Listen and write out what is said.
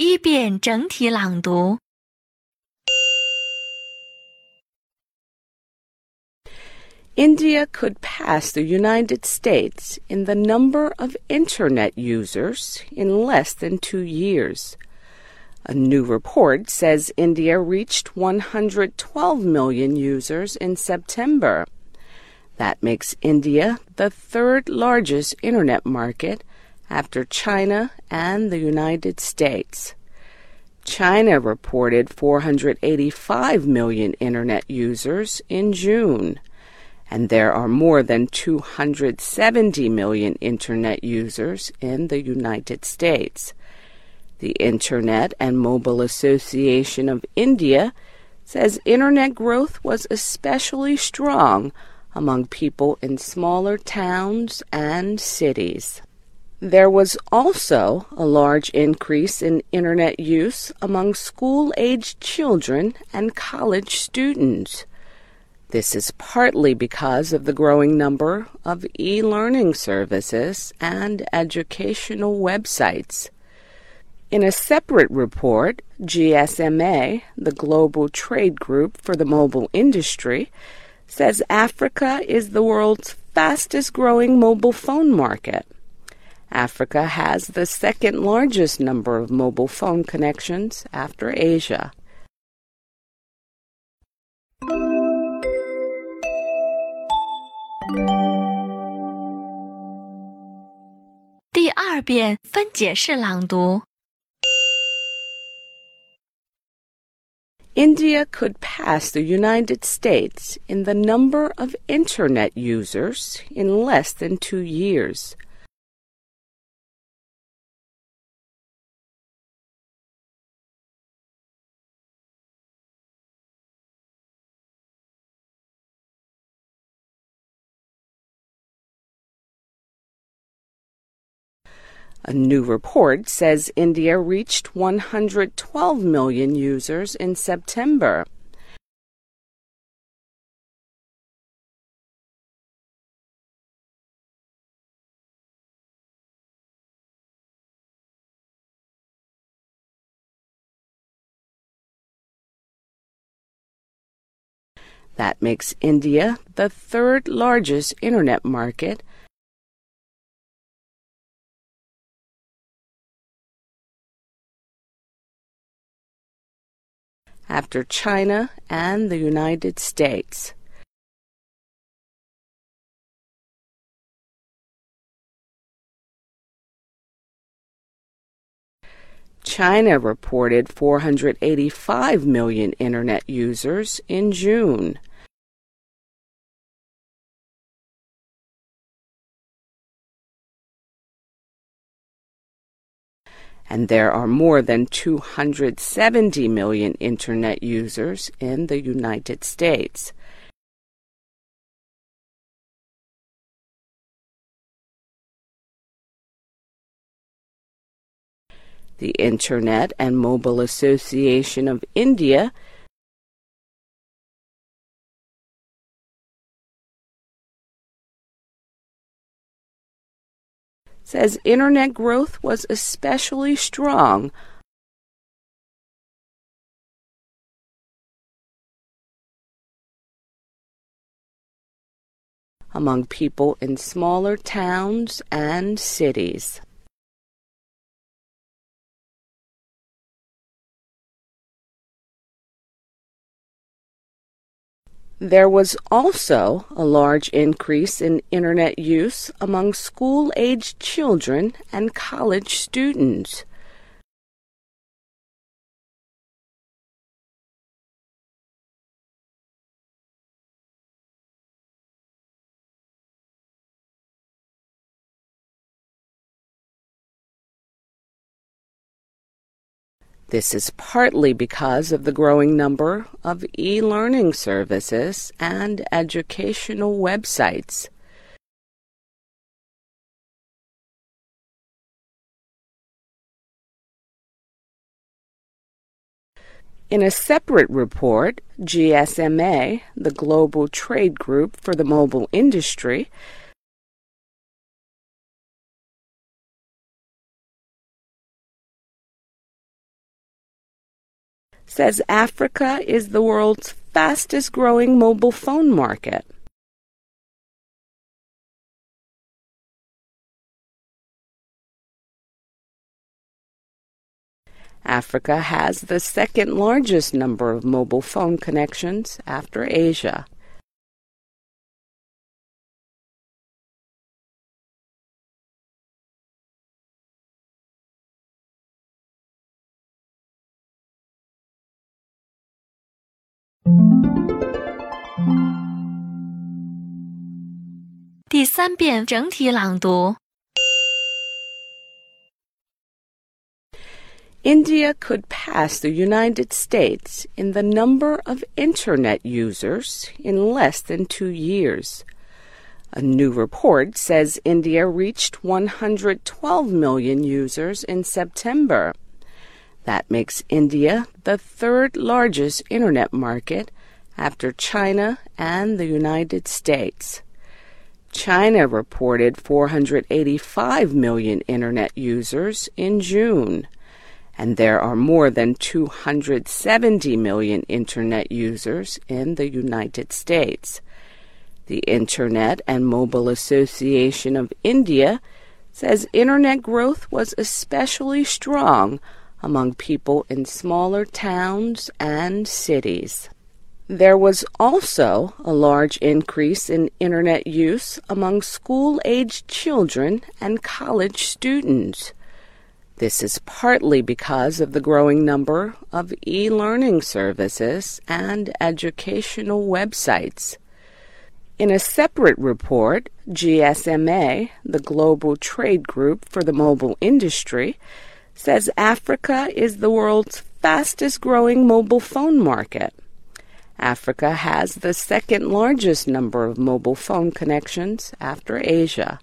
一遍整体朗读。 India could pass the United States in the number of Internet users in less than two years. A new report says India reached 112 million users in September. That makes India the third largest Internet market after China and the United States. China reported 485 million Internet users in June and there are more than 270 million Internet users in the United States. The Internet and Mobile Association of India says Internet growth was especially strong among people in smaller towns and cities. There was also a large increase in Internet use among school aged children and college students. This is partly because of the growing number of e learning services and educational websites. In a separate report, GSMA, the global trade group for the mobile industry, says Africa is the world's fastest growing mobile phone market. Africa has the second largest number of mobile phone connections after Asia. India could pass the United States in the number of internet users in less than two years. A new report says India reached 112 million users in September. That makes India the third largest Internet market after China and the United States. China reported 485 million Internet users in June. And there are more than 270 million Internet users in the United States. The Internet and Mobile Association of India says Internet growth was especially strong among people in smaller towns and cities. There was also a large increase in Internet use among school aged children and college students. This is partly because of the growing number of e learning services and educational websites. In a separate report, GSMA, the global trade group for the mobile industry, says Africa is the world's fastest growing mobile phone market. Africa has the second largest number of mobile phone connections after Asia. India could pass the United States in the number of Internet users in less than two years. A new report says India reached 112 million users in September. That makes India the third largest Internet market after China and the United States. China reported 485 million Internet users in June and there are more than 270 million Internet users in the United States. The Internet and Mobile Association of India says Internet growth was especially strong among people in smaller towns and cities. There was also a large increase in Internet use among school aged children and college students. This is partly because of the growing number of e learning services and educational websites. In a separate report, GSMA, the global trade group for the mobile industry, says Africa is the world's fastest growing mobile phone market. Africa has the second largest number of mobile phone connections after Asia.